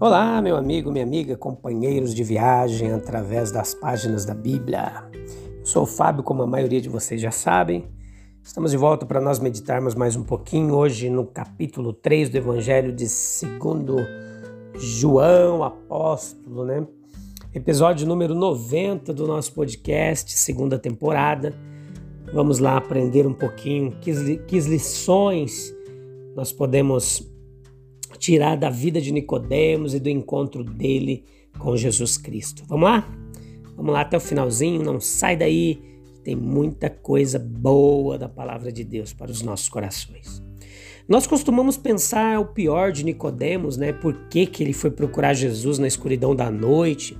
Olá, meu amigo, minha amiga, companheiros de viagem através das páginas da Bíblia. Eu sou o Fábio, como a maioria de vocês já sabem. Estamos de volta para nós meditarmos mais um pouquinho hoje no capítulo 3 do Evangelho de segundo João, apóstolo, né? Episódio número 90 do nosso podcast, segunda temporada. Vamos lá aprender um pouquinho que, que lições nós podemos tirar da vida de Nicodemos e do encontro dele com Jesus Cristo. Vamos lá? Vamos lá até o finalzinho, não sai daí, tem muita coisa boa da palavra de Deus para os nossos corações. Nós costumamos pensar o pior de Nicodemos, né? Por que, que ele foi procurar Jesus na escuridão da noite?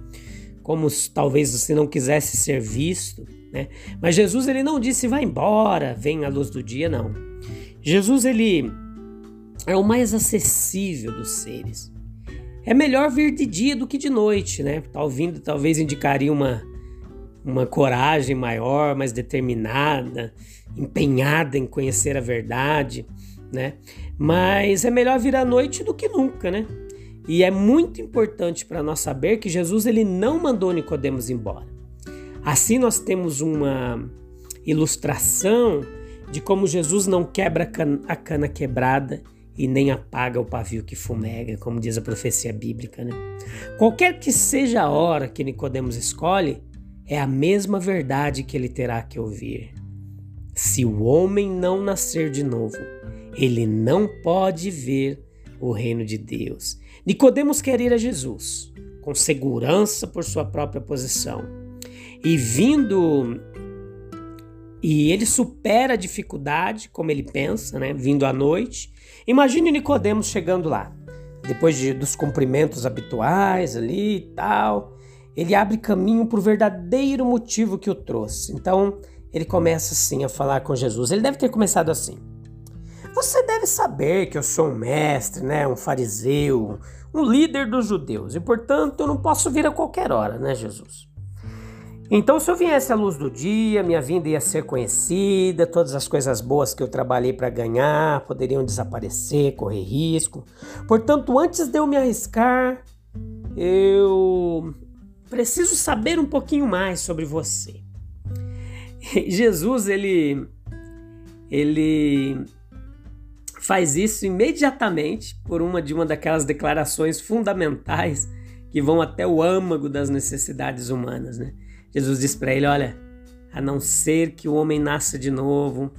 Como se talvez você não quisesse ser visto, né? Mas Jesus ele não disse vá embora, vem à luz do dia, não. Jesus ele é o mais acessível dos seres. É melhor vir de dia do que de noite, né? Talvez, talvez indicaria uma, uma coragem maior, mais determinada, empenhada em conhecer a verdade, né? Mas é melhor vir à noite do que nunca, né? E é muito importante para nós saber que Jesus ele não mandou Nicodemos embora. Assim nós temos uma ilustração de como Jesus não quebra a cana quebrada e nem apaga o pavio que fumega, como diz a profecia bíblica. Né? Qualquer que seja a hora que Nicodemos escolhe, é a mesma verdade que ele terá que ouvir. Se o homem não nascer de novo, ele não pode ver o reino de Deus. Nicodemos quer ir a Jesus, com segurança por sua própria posição. E vindo e ele supera a dificuldade, como ele pensa, né, vindo à noite, Imagine Nicodemos chegando lá, depois de, dos cumprimentos habituais ali e tal, ele abre caminho para o verdadeiro motivo que o trouxe. Então ele começa assim a falar com Jesus. Ele deve ter começado assim: Você deve saber que eu sou um mestre, né, um fariseu, um líder dos judeus e portanto eu não posso vir a qualquer hora, né, Jesus? Então, se eu viesse à luz do dia, minha vinda ia ser conhecida, todas as coisas boas que eu trabalhei para ganhar poderiam desaparecer, correr risco. Portanto, antes de eu me arriscar, eu preciso saber um pouquinho mais sobre você. Jesus, ele ele faz isso imediatamente por uma de uma daquelas declarações fundamentais que vão até o âmago das necessidades humanas, né? Jesus diz para ele: Olha, a não ser que o homem nasça de novo,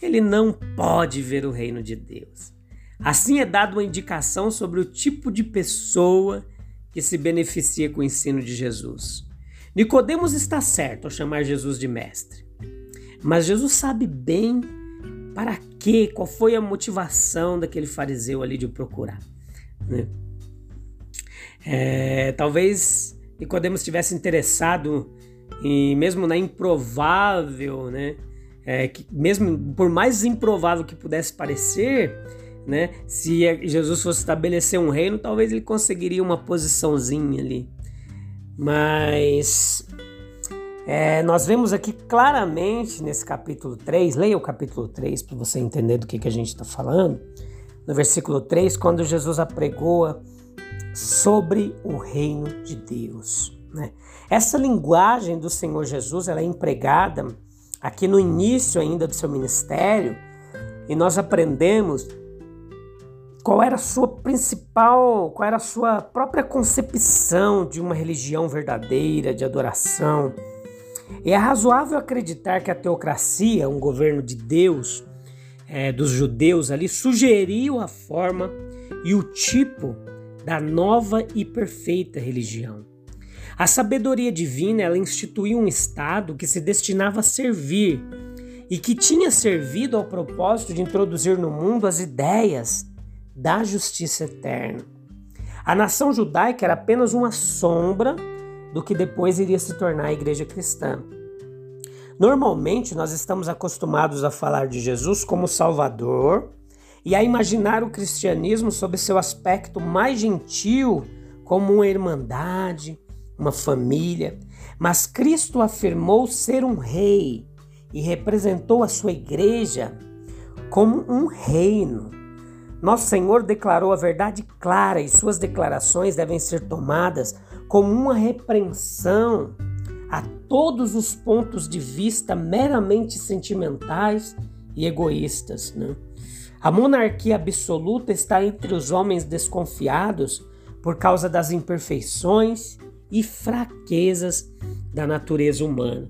ele não pode ver o reino de Deus. Assim é dada uma indicação sobre o tipo de pessoa que se beneficia com o ensino de Jesus. Nicodemos está certo ao chamar Jesus de mestre, mas Jesus sabe bem para quê, qual foi a motivação daquele fariseu ali de o procurar. Né? É, talvez Nicodemos estivesse interessado em, mesmo na improvável, né? É, que mesmo por mais improvável que pudesse parecer, né? Se Jesus fosse estabelecer um reino, talvez ele conseguiria uma posiçãozinha ali. Mas é, nós vemos aqui claramente nesse capítulo 3, leia o capítulo 3 para você entender do que, que a gente está falando. No versículo 3, quando Jesus apregoa sobre o reino de Deus. Né? Essa linguagem do Senhor Jesus ela é empregada aqui no início ainda do seu ministério e nós aprendemos qual era a sua principal, qual era a sua própria concepção de uma religião verdadeira, de adoração. E é razoável acreditar que a teocracia, um governo de Deus, é, dos judeus ali, sugeriu a forma e o tipo da nova e perfeita religião. A sabedoria divina ela instituiu um estado que se destinava a servir e que tinha servido ao propósito de introduzir no mundo as ideias da justiça eterna. A nação judaica era apenas uma sombra do que depois iria se tornar a igreja cristã. Normalmente nós estamos acostumados a falar de Jesus como Salvador e a imaginar o cristianismo sob seu aspecto mais gentil, como uma irmandade, uma família. Mas Cristo afirmou ser um rei e representou a sua igreja como um reino. Nosso Senhor declarou a verdade clara e suas declarações devem ser tomadas como uma repreensão a todos os pontos de vista meramente sentimentais e egoístas. Né? A monarquia absoluta está entre os homens desconfiados por causa das imperfeições e fraquezas da natureza humana.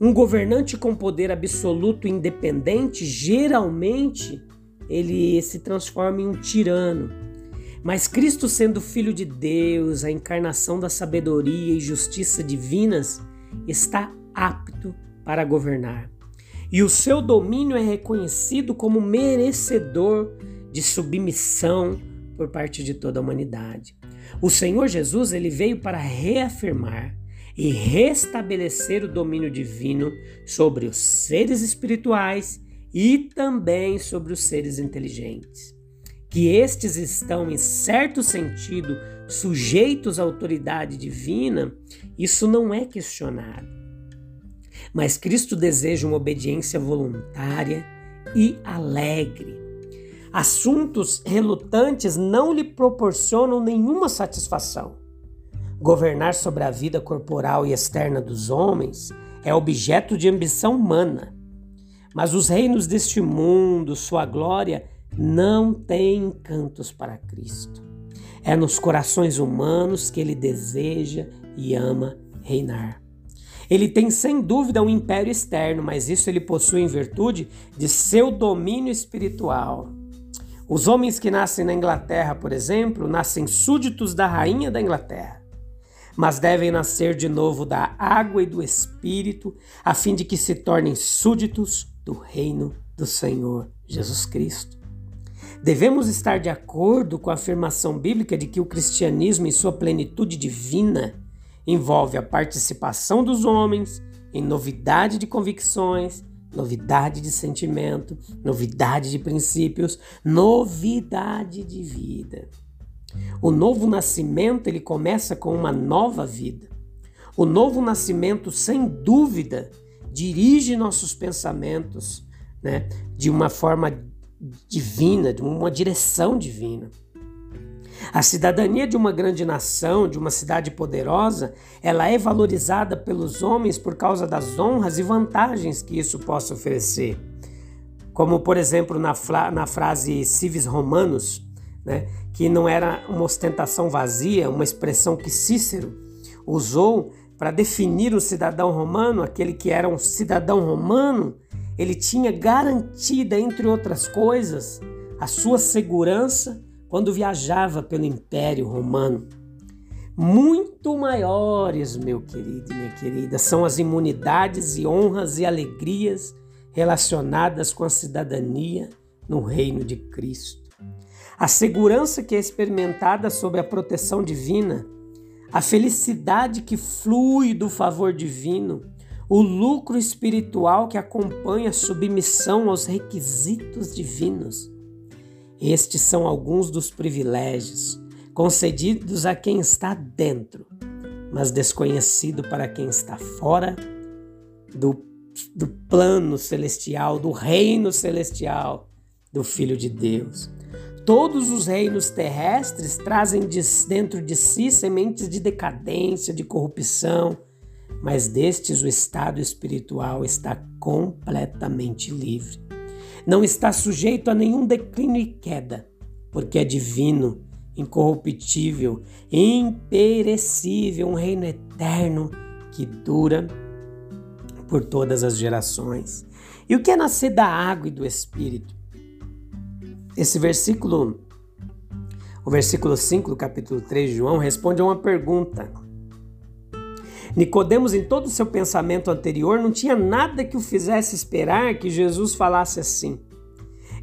Um governante com poder absoluto independente, geralmente, ele se transforma em um tirano. Mas Cristo, sendo Filho de Deus, a encarnação da sabedoria e justiça divinas, está apto para governar e o seu domínio é reconhecido como merecedor de submissão por parte de toda a humanidade. O Senhor Jesus ele veio para reafirmar e restabelecer o domínio divino sobre os seres espirituais e também sobre os seres inteligentes. Que estes estão, em certo sentido, sujeitos à autoridade divina, isso não é questionado. Mas Cristo deseja uma obediência voluntária e alegre. Assuntos relutantes não lhe proporcionam nenhuma satisfação. Governar sobre a vida corporal e externa dos homens é objeto de ambição humana. Mas os reinos deste mundo, sua glória, não têm encantos para Cristo. É nos corações humanos que ele deseja e ama reinar. Ele tem sem dúvida um império externo, mas isso ele possui em virtude de seu domínio espiritual. Os homens que nascem na Inglaterra, por exemplo, nascem súditos da rainha da Inglaterra, mas devem nascer de novo da água e do espírito, a fim de que se tornem súditos do reino do Senhor Jesus Cristo. Devemos estar de acordo com a afirmação bíblica de que o cristianismo, em sua plenitude divina, envolve a participação dos homens em novidade de convicções, novidade de sentimento, novidade de princípios, novidade de vida. O novo nascimento ele começa com uma nova vida. O novo nascimento, sem dúvida, dirige nossos pensamentos né, de uma forma divina, de uma direção divina. A cidadania de uma grande nação, de uma cidade poderosa, ela é valorizada pelos homens por causa das honras e vantagens que isso possa oferecer. Como, por exemplo, na, na frase civis romanos, né, que não era uma ostentação vazia, uma expressão que Cícero usou para definir o cidadão romano, aquele que era um cidadão romano, ele tinha garantida, entre outras coisas, a sua segurança quando viajava pelo Império Romano. Muito maiores, meu querido e minha querida, são as imunidades e honras e alegrias relacionadas com a cidadania no reino de Cristo. A segurança que é experimentada sob a proteção divina, a felicidade que flui do favor divino, o lucro espiritual que acompanha a submissão aos requisitos divinos estes são alguns dos privilégios concedidos a quem está dentro, mas desconhecido para quem está fora do, do plano celestial, do reino celestial do Filho de Deus. Todos os reinos terrestres trazem dentro de si sementes de decadência, de corrupção, mas destes o estado espiritual está completamente livre não está sujeito a nenhum declínio e queda, porque é divino, incorruptível, imperecível, um reino eterno que dura por todas as gerações. E o que é nascer da água e do Espírito? Esse versículo, o versículo 5 do capítulo 3 de João, responde a uma pergunta. Nicodemos, em todo o seu pensamento anterior, não tinha nada que o fizesse esperar que Jesus falasse assim.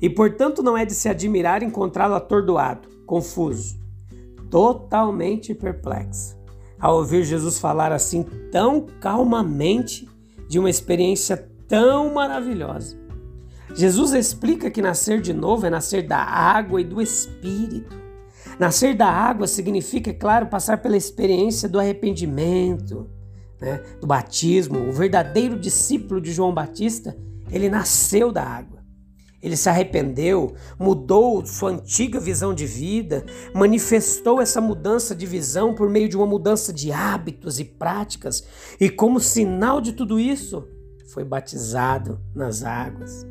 E portanto não é de se admirar encontrá-lo atordoado, confuso, totalmente perplexo, ao ouvir Jesus falar assim tão calmamente de uma experiência tão maravilhosa. Jesus explica que nascer de novo é nascer da água e do Espírito. Nascer da água significa, é claro, passar pela experiência do arrependimento, né, do batismo. O verdadeiro discípulo de João Batista, ele nasceu da água. Ele se arrependeu, mudou sua antiga visão de vida, manifestou essa mudança de visão por meio de uma mudança de hábitos e práticas, e como sinal de tudo isso, foi batizado nas águas.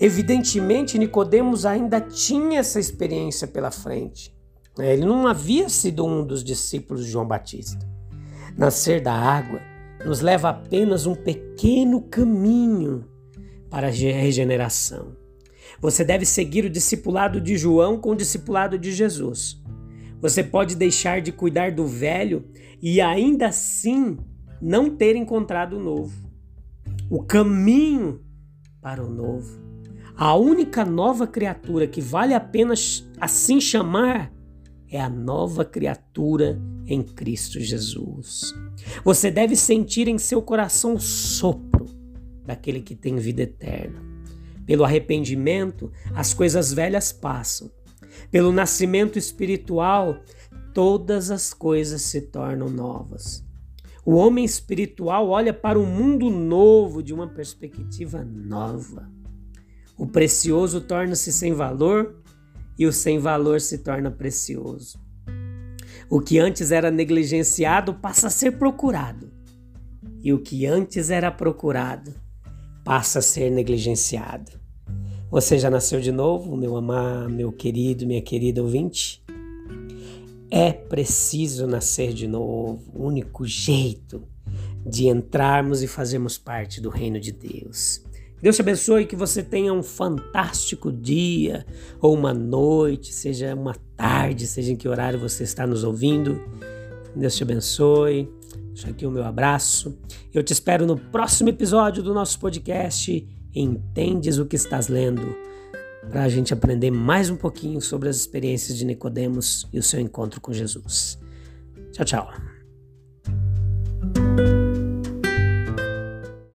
Evidentemente, Nicodemos ainda tinha essa experiência pela frente. Ele não havia sido um dos discípulos de João Batista. Nascer da água nos leva apenas um pequeno caminho para a regeneração. Você deve seguir o discipulado de João com o discipulado de Jesus. Você pode deixar de cuidar do velho e ainda assim não ter encontrado o novo. O caminho para o novo. A única nova criatura que vale a pena assim chamar é a nova criatura em Cristo Jesus. Você deve sentir em seu coração o sopro daquele que tem vida eterna. Pelo arrependimento, as coisas velhas passam. Pelo nascimento espiritual, todas as coisas se tornam novas. O homem espiritual olha para o um mundo novo de uma perspectiva nova. O precioso torna-se sem valor e o sem valor se torna precioso. O que antes era negligenciado passa a ser procurado, e o que antes era procurado passa a ser negligenciado. Você já nasceu de novo, meu amado, meu querido, minha querida ouvinte? É preciso nascer de novo, o único jeito de entrarmos e fazermos parte do reino de Deus. Deus te abençoe, que você tenha um fantástico dia ou uma noite, seja uma tarde, seja em que horário você está nos ouvindo. Deus te abençoe. Deixa aqui o meu abraço. Eu te espero no próximo episódio do nosso podcast Entendes o que estás lendo, para a gente aprender mais um pouquinho sobre as experiências de Nicodemos e o seu encontro com Jesus. Tchau, tchau.